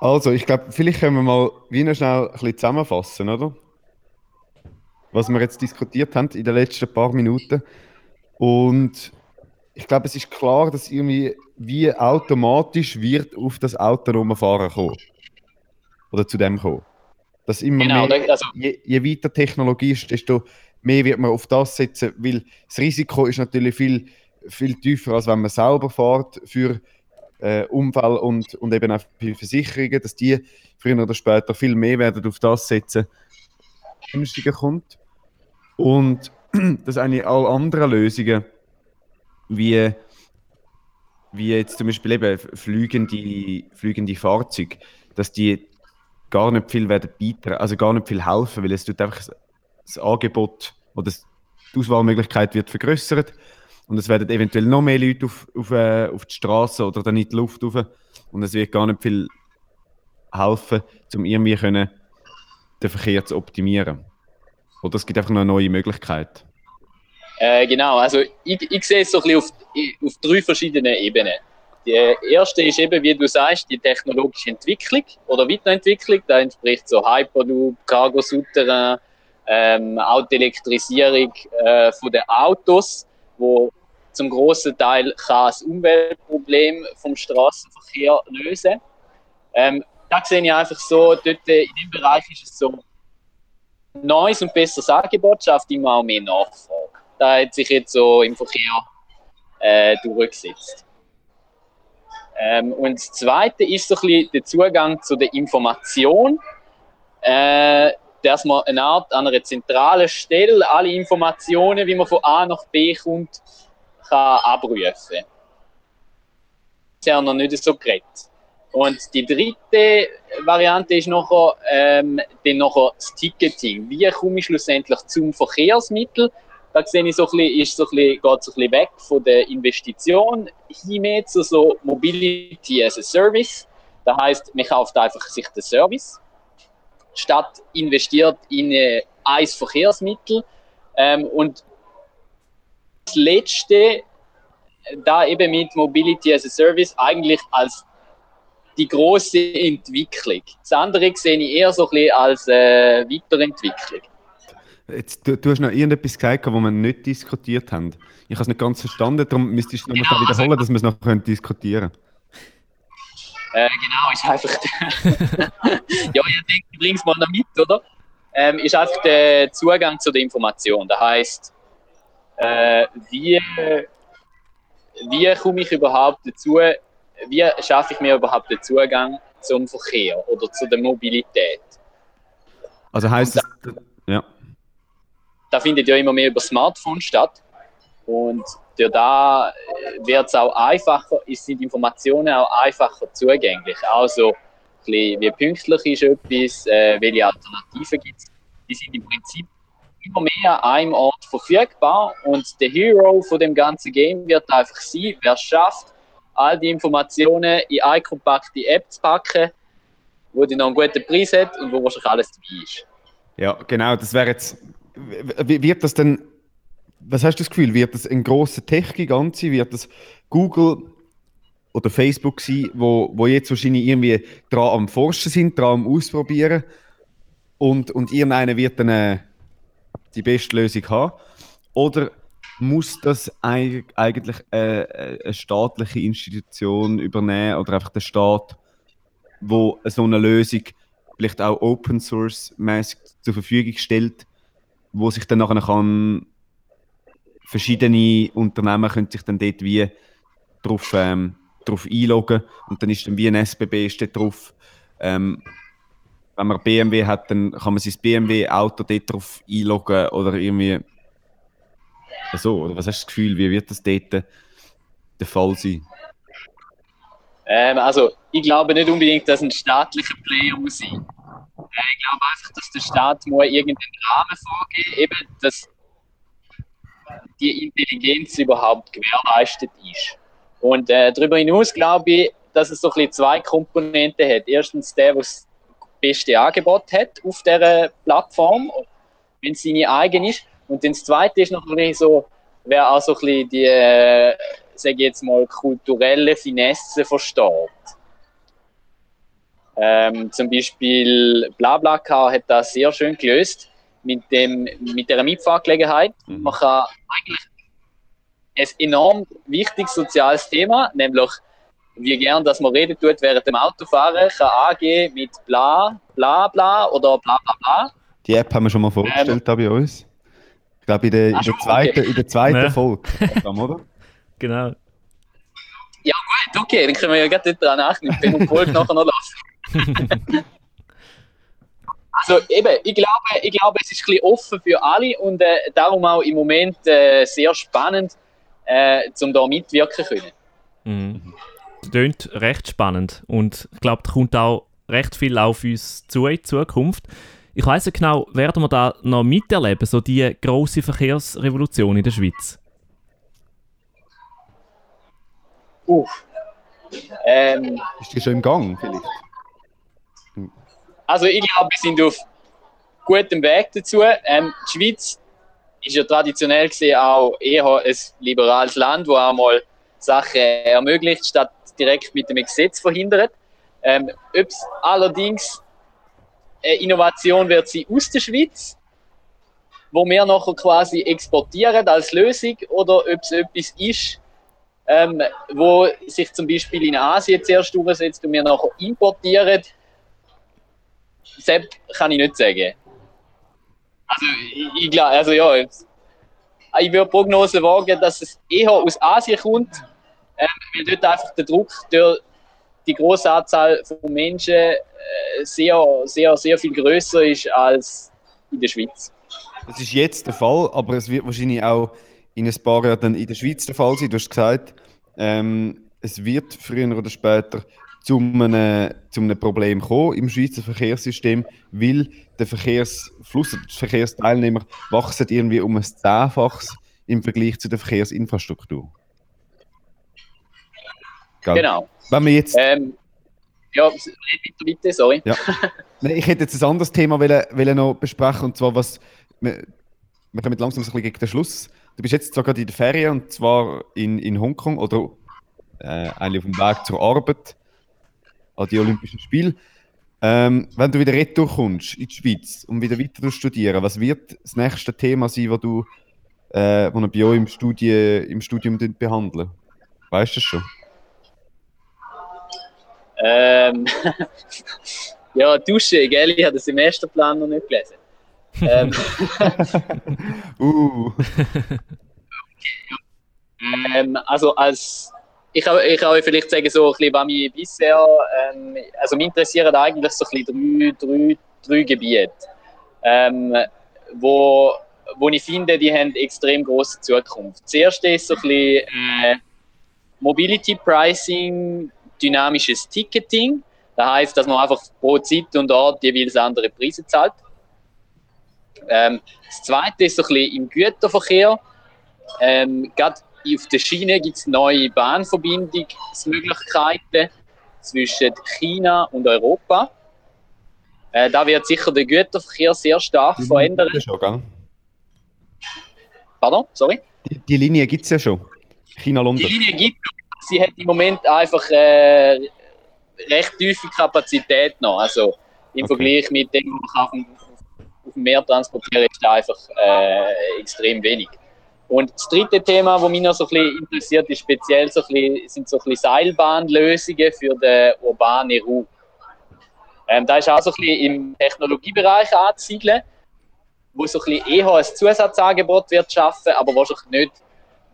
S1: also, ich glaube, vielleicht können wir mal wie noch schnell ein bisschen zusammenfassen, oder? Was wir jetzt diskutiert haben in den letzten paar Minuten. Und ich glaube, es ist klar, dass irgendwie wie automatisch wird auf das autonome Fahren kommen. Oder zu dem kommen. Dass immer
S5: Genau,
S1: mehr,
S5: also
S1: je, je weiter Technologie ist, desto mehr wird man auf das setzen, weil das Risiko ist natürlich viel, viel tiefer, als wenn man selber fährt für äh, Unfall und, und eben auch für Versicherungen, dass die früher oder später viel mehr werden auf das setzen, günstiger kommt. Und <clears throat> dass eigentlich alle anderen Lösungen, wie, wie jetzt zum Beispiel eben fliegende, fliegende Fahrzeuge, dass die gar nicht viel werden beitragen, also gar nicht viel helfen, weil es tut einfach das Angebot oder die Auswahlmöglichkeit wird vergrößert und es werden eventuell noch mehr Leute auf, auf, äh, auf die Straße oder dann in die Luft rauf und es wird gar nicht viel helfen, um irgendwie können, den Verkehr zu optimieren. Oder es gibt einfach noch eine neue Möglichkeit.
S5: Äh, genau, also ich, ich sehe es so ein bisschen auf, auf drei verschiedenen Ebenen. Die erste ist eben, wie du sagst, die technologische Entwicklung oder Weiterentwicklung. Da entspricht so Hyperloop, Cargo Souterrain, ähm, auch die Elektrisierung äh, von Autos, wo zum großen Teil das Umweltproblem vom Straßenverkehr lösen. Ähm, da sehe ich einfach so, dort in dem Bereich ist es so, neues und besseres Angebot schafft immer auch mehr Nachfrage. Da hat sich jetzt so im Verkehr äh, durchgesetzt. Ähm, und das Zweite ist so ein bisschen der Zugang zu der Information, äh, dass man eine Art an einer zentralen Stelle alle Informationen, wie man von A nach B kommt, kann abrufen. Das ist ja noch nicht so geredet. Und die dritte Variante ist nachher, ähm, dann nachher das Ticketing. Wie komme ich schlussendlich zum Verkehrsmittel? Da sehe ich so ein bisschen, ist so ein bisschen, geht so ein bisschen weg von der Investition hin zu so Mobility as a Service. Das heißt, man kauft einfach sich den Service, statt investiert in äh, ein Verkehrsmittel. Ähm, und das Letzte, da eben mit Mobility as a Service eigentlich als die große Entwicklung. Das andere sehe ich eher so ein bisschen als äh, Weiterentwicklung.
S1: Jetzt, du, du hast noch irgendetwas gesagt, wo wir nicht diskutiert haben. Ich habe es nicht ganz verstanden, darum müsstest du nochmal genau, wiederholen, also, dass wir es noch können diskutieren
S5: äh, Genau, ist einfach. <laughs> ja, ich denke, ich bringe es mal noch mit, oder? Ähm, ist einfach der Zugang zu der Information. Das heißt, äh, wie, wie komme ich überhaupt dazu, wie schaffe ich mir überhaupt den Zugang zum Verkehr oder zu der Mobilität?
S1: Also heißt es, ja.
S5: Da findet ja immer mehr über Smartphone statt und durch da wird es auch einfacher, sind Informationen auch einfacher zugänglich. Also wie pünktlich ist etwas, äh, welche Alternativen gibt es. Die sind im Prinzip immer mehr an einem Ort verfügbar und der Hero von dem ganzen Game wird einfach sein, wer es schafft, all die Informationen in eine kompakte App zu packen, wo die noch einen guten Preis hat und wo wahrscheinlich alles dabei ist.
S1: Ja, genau, das wäre jetzt. Wird das denn, was hast du das Gefühl, wird das ein grosser Tech-Gigant sein? Wird das Google oder Facebook sein, wo, wo jetzt wahrscheinlich irgendwie dran am Forschen sind, dran am Ausprobieren und, und irgendeiner wird dann äh, die beste Lösung haben? Oder muss das eigentlich äh, äh, eine staatliche Institution übernehmen oder einfach der Staat, wo so eine Lösung vielleicht auch Open Source mäßig zur Verfügung stellt, wo sich dann nachher kann verschiedene Unternehmen können sich dann dort wie drauf, ähm, drauf einloggen und dann ist dann wie ein SBB steht drauf. Ähm, wenn man BMW hat, dann kann man sein BMW-Auto dort drauf einloggen oder irgendwie so, oder was hast du das Gefühl, wie wird das dort der Fall sein?
S5: Ähm, also, ich glaube nicht unbedingt, dass ein staatlicher Player muss sein. Ich glaube einfach, dass der Staat muss irgendeinen Rahmen vorgeben, eben, dass die Intelligenz überhaupt gewährleistet ist. Und äh, darüber hinaus glaube ich, dass es so ein bisschen zwei Komponenten hat. Erstens der, der das beste Angebot hat auf dieser Plattform, wenn es seine eigen ist. Und das Zweite ist noch ein bisschen so, wer auch so ein bisschen die, äh, sage jetzt mal, kulturelle Finesse versteht. Ähm, zum Beispiel BlaBlaCar hat das sehr schön gelöst mit, dem, mit der Mitfahrgelegenheit. Mhm. Man kann eigentlich ein enorm wichtiges soziales Thema, nämlich wie gern, dass man reden tut während dem Autofahren, kann angehen mit bla bla bla oder bla bla bla.
S1: Die App haben wir schon mal vorgestellt ähm, da bei uns glaube, in, der, in, der zweiten, okay. in der zweiten ja. Folge, oder? <laughs>
S2: Genau.
S5: Ja gut, okay, dann können wir ja gerade dran anknüpfen und die Folge nachher noch lassen. <laughs> also eben, ich glaube, ich glaube, es ist ein bisschen offen für alle und äh, darum auch im Moment äh, sehr spannend, äh, um da mitwirken zu können.
S2: Mhm. Klingt recht spannend und ich glaube, da kommt auch recht viel auf uns zu in Zukunft. Ich weiss nicht genau, werden wir da noch miterleben, so die große Verkehrsrevolution in der Schweiz?
S5: Uff. Ähm,
S1: Ist die schon im Gang vielleicht?
S5: Also ich glaube, wir sind auf gutem Weg dazu. Ähm, die Schweiz ist ja traditionell gesehen auch eher ein liberales Land, wo auch mal Sachen ermöglicht, statt direkt mit dem Gesetz verhindert. Ähm, Ob es allerdings eine Innovation wird sie aus der Schweiz, wo wir nachher quasi exportieren als Lösung, oder ob es etwas ist, ähm, wo sich zum Beispiel in Asien zuerst durchsetzt und wir nachher importieren, selbst kann ich nicht sagen. Also, ich, ich glaube, also ja, ich würde Prognose wagen, dass es eher aus Asien kommt, ähm, weil dort einfach der Druck durch die große Anzahl von Menschen äh, sehr, sehr, sehr viel größer ist als in der Schweiz.
S1: Das ist jetzt der Fall, aber es wird wahrscheinlich auch in ein paar Jahren dann in der Schweiz der Fall sein. Du hast gesagt, ähm, es wird früher oder später zu einem, zu einem Problem kommen im Schweizer Verkehrssystem, weil der Verkehrsfluss, die Verkehrsteilnehmer wachsen irgendwie um ein Zehnfaches im Vergleich zu der Verkehrsinfrastruktur.
S5: Genau.
S1: Wenn wir jetzt
S5: Ähm, ja, bitte, bitte, sorry.
S1: Ja. <laughs> Ich hätte jetzt ein anderes Thema wollen, wollen noch besprechen, und zwar was. Wir, wir kommen langsam so ein bisschen gegen den Schluss. Du bist jetzt zwar gerade in der Ferien, und zwar in, in Hongkong, oder äh, eigentlich auf dem Weg zur Arbeit an die Olympischen Spiele. Ähm, wenn du wieder retour kommst in die Schweiz und wieder weiter zu studieren, was wird das nächste Thema sein, das du äh, wo bei euch im, Studie, im Studium behandeln? Weißt du das schon?
S5: Ähm, <laughs> ja, Dusche, gell? Ich habe den Semesterplan noch nicht gelesen. Ähm, <laughs>
S1: Uh, <laughs>
S5: ähm, also als ich kann, ich kann euch vielleicht sagen, so ein bisschen, was mich bisher, ähm, also mich interessieren eigentlich so ein bisschen drei, drei, drei Gebiete, ähm, wo, wo ich finde, die haben extrem große Zukunft. Das erste ist so ein bisschen äh, Mobility Pricing, dynamisches Ticketing. Das heißt, dass man einfach pro Zeit und Ort jeweils andere Preise zahlt. Ähm, das zweite ist so ein bisschen im Güterverkehr. Ähm, Gerade auf der Schiene gibt es neue Bahnverbindungsmöglichkeiten zwischen China und Europa. Äh, da wird sicher der Güterverkehr sehr stark verändern.
S1: Ja schon, gell?
S5: Pardon, sorry.
S1: Die, die Linie gibt es ja schon.
S5: Die
S1: China-London.
S5: Linie gibt es, sie hat im Moment einfach äh, recht tiefe Kapazität noch. Also im
S1: Okay.
S5: Vergleich mit dem, was man auf dem, auf dem Meer transportieren, ist da einfach äh, extrem wenig. Und das dritte Thema, das mich noch so ein bisschen interessiert, ist speziell so ein bisschen, sind so ein bisschen Seilbahnlösungen für den urbanen Raum. Ähm, da ist auch so ein im Technologiebereich anzusiedeln, wo so ein eher ein Zusatzangebot wird schaffen, aber wahrscheinlich nicht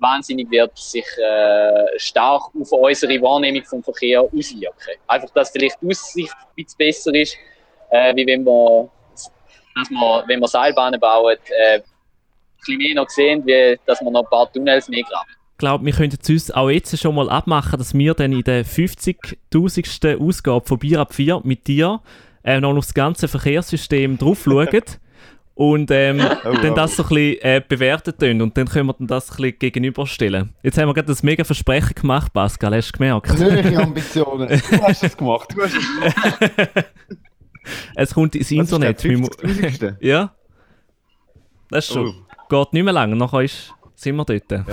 S5: wahnsinnig wird sich äh, stark auf unsere Wahrnehmung vom Verkehr auswirken. Einfach, dass vielleicht die Aussicht ein bisschen besser ist, äh, wie wenn wir, dass wir, wenn wir Seilbahnen bauen, äh, bisschen mehr noch sehen, wie dass wir noch ein paar Tunnels mehr graben.
S2: Ich glaube, wir könnten es uns auch jetzt schon mal abmachen, dass wir dann in der 50.000. Ausgabe von Bier ab 4 mit dir äh, noch auf das ganze Verkehrssystem drauf schauen <laughs> und ähm, dann
S1: wow.
S2: das so ein bisschen äh, bewerten tun und dann können wir dann das ein bisschen gegenüberstellen. Jetzt haben wir gerade das mega Versprechen gemacht, Pascal, hast du gemerkt?
S1: Persönliche <laughs> Ambitionen. Du hast es gemacht. Du hast es gemacht. <laughs>
S2: Es kommt ins Internet.
S1: Was ist der
S2: Wir mu-
S1: 50.000.?
S2: ja, das ist schon.
S1: Oh.
S2: Geht nicht mehr lang, nachher ist, sind wir dort. <laughs>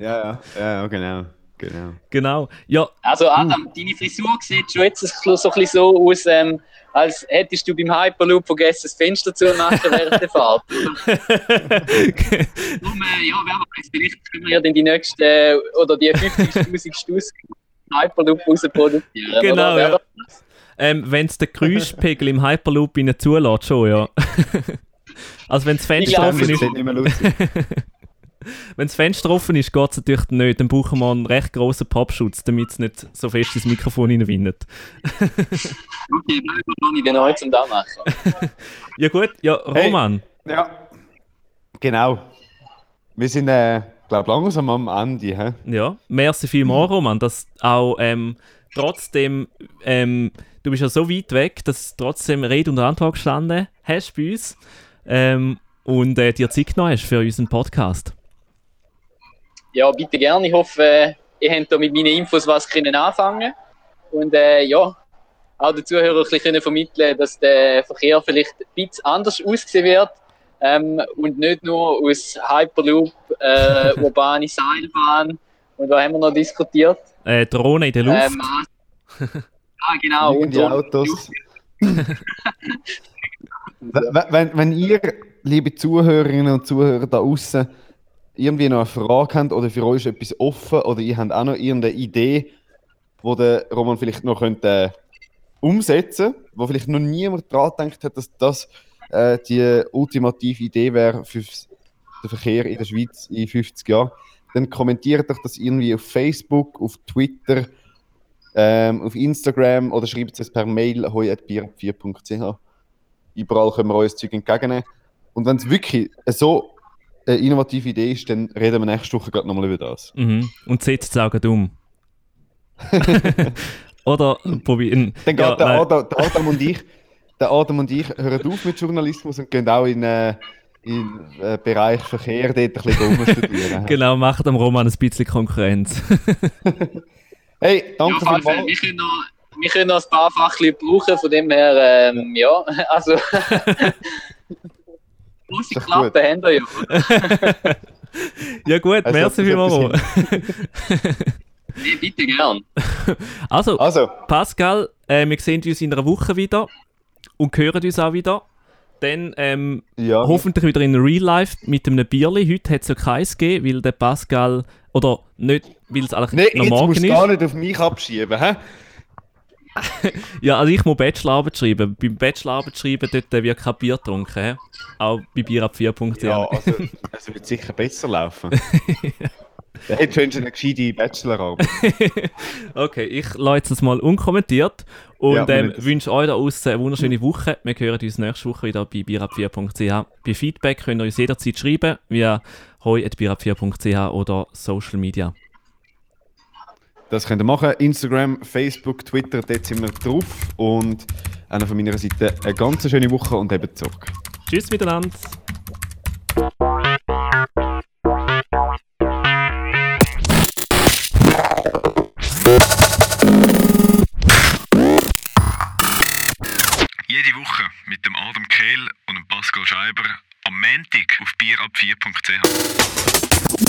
S1: Ja, ja, ja, genau. genau.
S2: Genau. Ja,
S5: Also Adam, deine Frisur sieht schon jetzt so so ein bisschen so aus, ähm, als hättest du beim Hyperloop vergessen, das Fenster zu machen während der Fahrt. <laughs> Darum, äh, ja, wer weiß, vielleicht können wir ja dann die nächste äh, oder die 50.000 Stuss Hyperloop rausproduzieren.
S2: Genau,
S5: oder?
S2: Ja. ähm, wenn es den Geräuschpegel im Hyperloop ihnen zulässt, schon, ja. <laughs> also wenn das <laughs> Fenster offen ist. Wenn das Fenster offen ist, geht es natürlich nicht. Dann brauchen wir einen recht grossen Pappschutz, damit es nicht so fest ins Mikrofon reinwindet.
S5: Okay, bleiben wir noch nicht genau zum da machen. <laughs>
S2: Ja gut, ja,
S1: Hey.
S2: Roman.
S1: Ja. Genau. Wir sind, äh, glaube langsam am Ende. Hä?
S2: Ja, merci vielmals, Roman, dass auch ähm, trotzdem, ähm, du bist ja so weit weg, dass du trotzdem Rede und Antwort gestanden hast bei uns ähm, und äh, dir Zeit genommen hast für unseren Podcast.
S5: Ja, bitte gerne. Ich hoffe, äh, ihr habt da mit meinen Infos was können anfangen Und äh, ja, auch den Zuhörern ein bisschen können vermitteln dass der Verkehr vielleicht ein bisschen anders aussehen wird. Ähm, und nicht nur aus Hyperloop, äh, <laughs> urbane Seilbahn und was haben wir noch diskutiert?
S2: Äh, Drohne in der Luft.
S5: Ähm, ah, genau. Und,
S1: Fliegende Autos. <laughs> wenn, wenn, ihr, liebe Zuhörerinnen und Zuhörer da außen, irgendwie noch eine Frage habt oder für euch ist etwas offen oder ihr habt auch noch irgendeine Idee, wo der Roman vielleicht noch könnte, umsetzen wo vielleicht noch niemand dran gedacht hat, dass das äh, die ultimative Idee wäre für den Verkehr in der Schweiz in 50 Jahren, dann kommentiert doch das irgendwie auf Facebook, auf Twitter, ähm, auf Instagram oder schreibt es per Mail hoi.bier4.ch. Überall können wir euch das Zeug entgegennehmen. Und wenn es wirklich so eine innovative Idee ist, dann reden wir nächste Woche gerade nochmal über das.
S2: Mhm. Und setzt es auch um. Oder probieren.
S1: Dann geht
S2: Ja,
S1: der. Adam, der Adam und ich, der Adam und ich hören auf mit Journalismus und gehen auch in äh, in äh, Bereich Verkehr dort ein bisschen rumstudieren. <laughs>
S2: Genau, macht dem Roman ein bisschen Konkurrenz. <laughs>
S1: Hey,
S5: Ja,
S1: danke
S5: Fall.
S1: vielmals.
S5: Noch, wir können noch ein paar Fachleute brauchen, von dem her, ähm, ja, <laughs> also. <laughs> Große Klappe haben wir ja. <laughs>
S2: ja gut,
S1: Also,
S2: merci vielmals.
S1: ist.
S5: Nee, bitte gern.
S2: Also,
S1: Also,
S2: Pascal, äh, wir sehen uns in einer Woche wieder und hören uns auch wieder. Dann ähm,
S1: ja.
S2: hoffentlich wieder in Real Life mit einem Bierli. Heute hat es ja keins gegeben, weil der Pascal, oder nicht, weil es eigentlich
S1: Nee,
S2: noch
S1: jetzt
S2: morgen
S1: musst du
S2: ist.
S1: gar nicht auf mich abschieben, hä? <laughs>
S2: Ja, also ich muss Bachelorarbeit schreiben. Beim Bachelorarbeit schreiben, dort äh, wird kein Bier getrunken. hä? Auch bei bierab4.ch.
S1: Ja, also, es wird sicher besser laufen. <laughs> Dann hättest du eine gescheite Bachelorarbeit. <laughs>
S2: Okay, ich lasse es mal unkommentiert und
S1: Ja,
S2: ähm,
S1: das.
S2: wünsche euch da außen eine wunderschöne Woche. Wir hören uns nächste Woche wieder bei bierab4.ch. Bei Feedback könnt ihr uns jederzeit schreiben via hoi.bierab4.ch oder Social Media.
S1: Das könnt ihr machen. Instagram, Facebook, Twitter, dort sind wir drauf. Und auch noch von meiner Seite eine ganz schöne Woche und eben zurück.
S2: Tschüss miteinander.
S4: Jede Woche mit dem Adam Kehl und dem Pascal Scheiber am Montag auf bierab4.ch.